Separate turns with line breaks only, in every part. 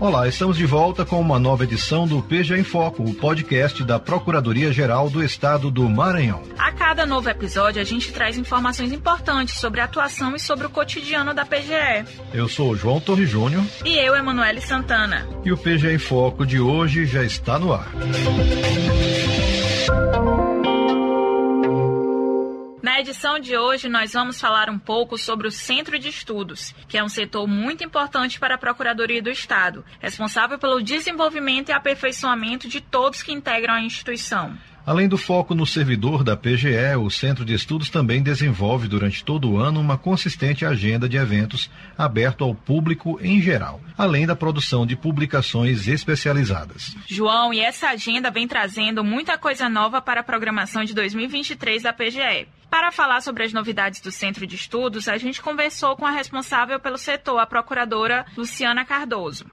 Olá, estamos de volta com uma nova edição do PG em Foco, o podcast da Procuradoria-Geral do Estado do Maranhão.
A cada novo episódio, a gente traz informações importantes sobre a atuação e sobre o cotidiano da PGE.
Eu sou o João Torre Júnior.
E eu, Emanuele Santana.
E o PG em Foco de hoje já está no ar.
Na edição de hoje, nós vamos falar um pouco sobre o Centro de Estudos, que é um setor muito importante para a Procuradoria do Estado, responsável pelo desenvolvimento e aperfeiçoamento de todos que integram a instituição.
Além do foco no servidor da PGE, o Centro de Estudos também desenvolve durante todo o ano uma consistente agenda de eventos aberto ao público em geral, além da produção de publicações especializadas.
João, e essa agenda vem trazendo muita coisa nova para a programação de 2023 da PGE. Para falar sobre as novidades do Centro de Estudos, a gente conversou com a responsável pelo setor, a procuradora Luciana Cardoso.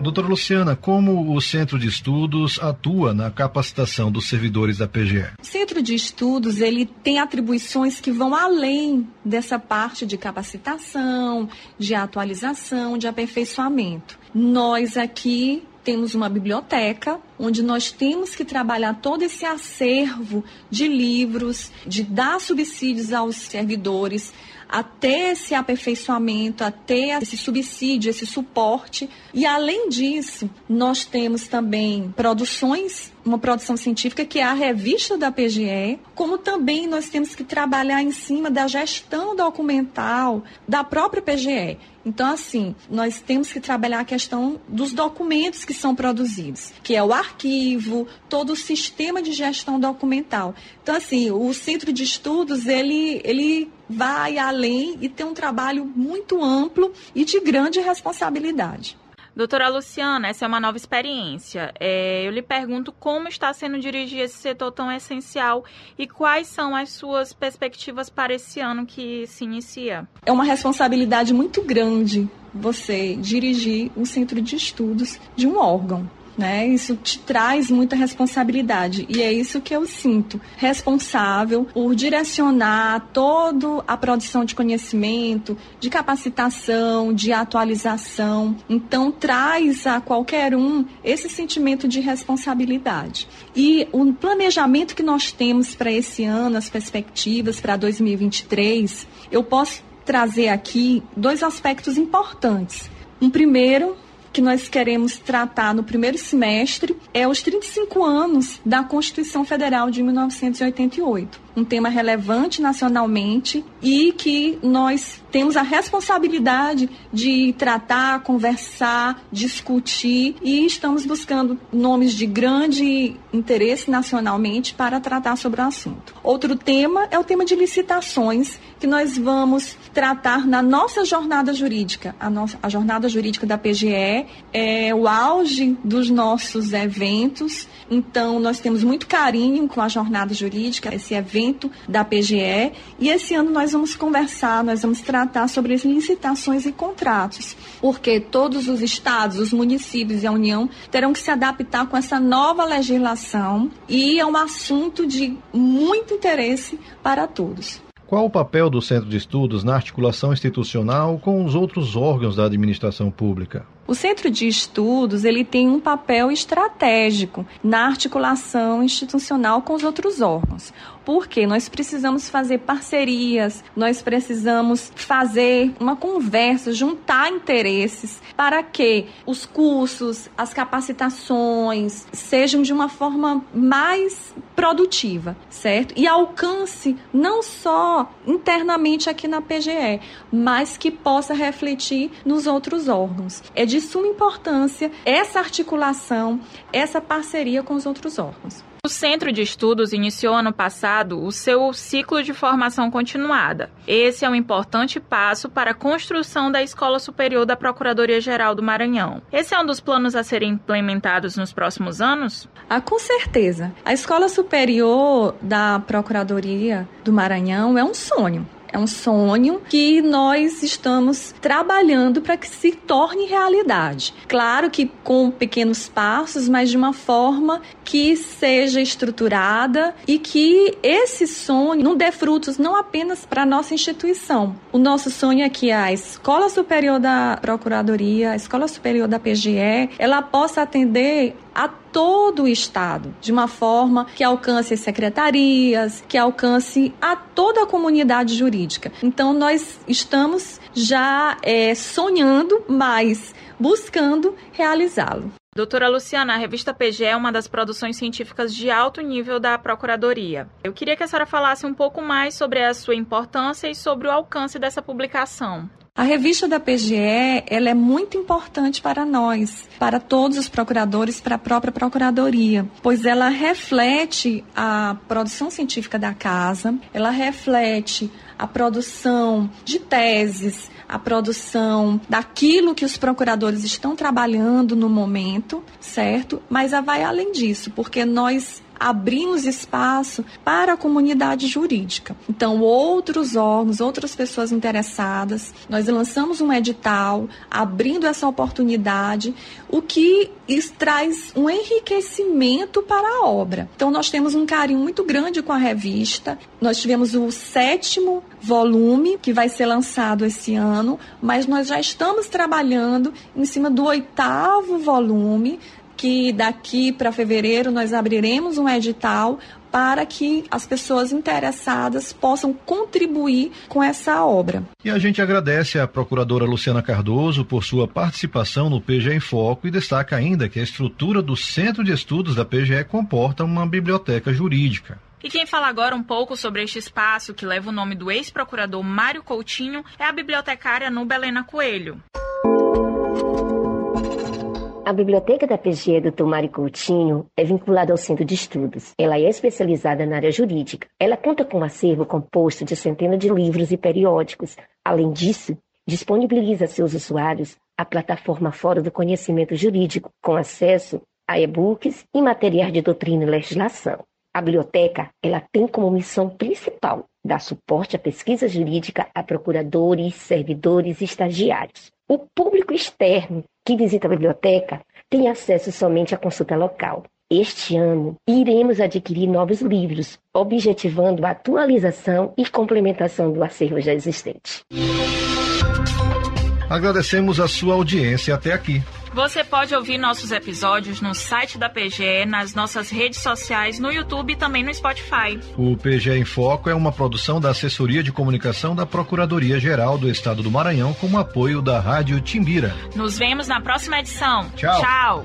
Doutora Luciana, como o Centro de Estudos atua na capacitação dos servidores da PGE?
O Centro de Estudos ele tem atribuições que vão além dessa parte de capacitação, de atualização, de aperfeiçoamento. Nós aqui temos uma biblioteca onde nós temos que trabalhar todo esse acervo de livros, de dar subsídios aos servidores, até esse aperfeiçoamento, até esse subsídio, esse suporte. E além disso, nós temos também produções uma produção científica que é a revista da PGE, como também nós temos que trabalhar em cima da gestão documental da própria PGE. Então, assim, nós temos que trabalhar a questão dos documentos que são produzidos, que é o arquivo, todo o sistema de gestão documental. Então, assim, o centro de estudos, ele, ele vai além e tem um trabalho muito amplo e de grande responsabilidade.
Doutora Luciana, essa é uma nova experiência. É, eu lhe pergunto como está sendo dirigir esse setor tão essencial e quais são as suas perspectivas para esse ano que se inicia.
É uma responsabilidade muito grande você dirigir um centro de estudos de um órgão né? Isso te traz muita responsabilidade e é isso que eu sinto, responsável por direcionar toda a produção de conhecimento, de capacitação, de atualização. Então traz a qualquer um esse sentimento de responsabilidade. E o planejamento que nós temos para esse ano, as perspectivas para 2023, eu posso trazer aqui dois aspectos importantes. Um primeiro que nós queremos tratar no primeiro semestre é os 35 anos da Constituição Federal de 1988 um tema relevante nacionalmente e que nós temos a responsabilidade de tratar, conversar, discutir e estamos buscando nomes de grande interesse nacionalmente para tratar sobre o assunto. Outro tema é o tema de licitações que nós vamos tratar na nossa jornada jurídica. A, nossa, a jornada jurídica da PGE é o auge dos nossos eventos, então nós temos muito carinho com a jornada jurídica, esse evento da PGE e esse ano nós vamos conversar, nós vamos tratar sobre as licitações e contratos, porque todos os estados, os municípios e a União terão que se adaptar com essa nova legislação e é um assunto de muito interesse para todos.
Qual o papel do Centro de Estudos na articulação institucional com os outros órgãos da administração pública?
O Centro de Estudos ele tem um papel estratégico na articulação institucional com os outros órgãos. Porque nós precisamos fazer parcerias, nós precisamos fazer uma conversa, juntar interesses para que os cursos, as capacitações sejam de uma forma mais produtiva, certo? E alcance não só internamente aqui na PGE, mas que possa refletir nos outros órgãos. É de suma importância essa articulação, essa parceria com os outros órgãos.
O Centro de Estudos iniciou ano passado o seu ciclo de formação continuada. Esse é um importante passo para a construção da Escola Superior da Procuradoria-Geral do Maranhão. Esse é um dos planos a serem implementados nos próximos anos?
Ah, com certeza. A Escola Superior da Procuradoria do Maranhão é um sonho. É um sonho que nós estamos trabalhando para que se torne realidade. Claro que com pequenos passos, mas de uma forma que seja estruturada e que esse sonho não dê frutos não apenas para a nossa instituição. O nosso sonho é que a Escola Superior da Procuradoria, a Escola Superior da PGE, ela possa atender a todo o Estado, de uma forma que alcance as secretarias, que alcance a toda a comunidade jurídica. Então, nós estamos já é, sonhando, mas buscando realizá-lo.
Doutora Luciana, a revista PG é uma das produções científicas de alto nível da Procuradoria. Eu queria que a senhora falasse um pouco mais sobre a sua importância e sobre o alcance dessa publicação.
A revista da PGE ela é muito importante para nós, para todos os procuradores, para a própria Procuradoria, pois ela reflete a produção científica da casa, ela reflete a produção de teses, a produção daquilo que os procuradores estão trabalhando no momento, certo? Mas vai além disso, porque nós abrimos espaço para a comunidade jurídica. Então, outros órgãos, outras pessoas interessadas, nós lançamos um edital abrindo essa oportunidade, o que traz um enriquecimento para a obra. Então, nós temos um carinho muito grande com a revista. Nós tivemos o sétimo volume que vai ser lançado esse ano, mas nós já estamos trabalhando em cima do oitavo volume que daqui para fevereiro nós abriremos um edital para que as pessoas interessadas possam contribuir com essa obra.
E a gente agradece à procuradora Luciana Cardoso por sua participação no PGE em Foco e destaca ainda que a estrutura do Centro de Estudos da PGE comporta uma biblioteca jurídica.
E quem fala agora um pouco sobre este espaço que leva o nome do ex-procurador Mário Coutinho é a bibliotecária Nubelena Coelho.
A biblioteca da PGE do Tomário Coutinho é vinculada ao Centro de Estudos. Ela é especializada na área jurídica. Ela conta com um acervo composto de centenas de livros e periódicos. Além disso, disponibiliza a seus usuários a plataforma Fórum do Conhecimento Jurídico, com acesso a e-books e materiais de doutrina e legislação. A biblioteca ela tem como missão principal dar suporte à pesquisa jurídica a procuradores, servidores e estagiários. O público externo que visita a biblioteca tem acesso somente à consulta local. Este ano, iremos adquirir novos livros, objetivando a atualização e complementação do acervo já existente.
Agradecemos a sua audiência até aqui.
Você pode ouvir nossos episódios no site da PGE, nas nossas redes sociais, no YouTube e também no Spotify.
O PGE em Foco é uma produção da Assessoria de Comunicação da Procuradoria-Geral do Estado do Maranhão com o apoio da Rádio Timbira.
Nos vemos na próxima edição.
Tchau.
Tchau.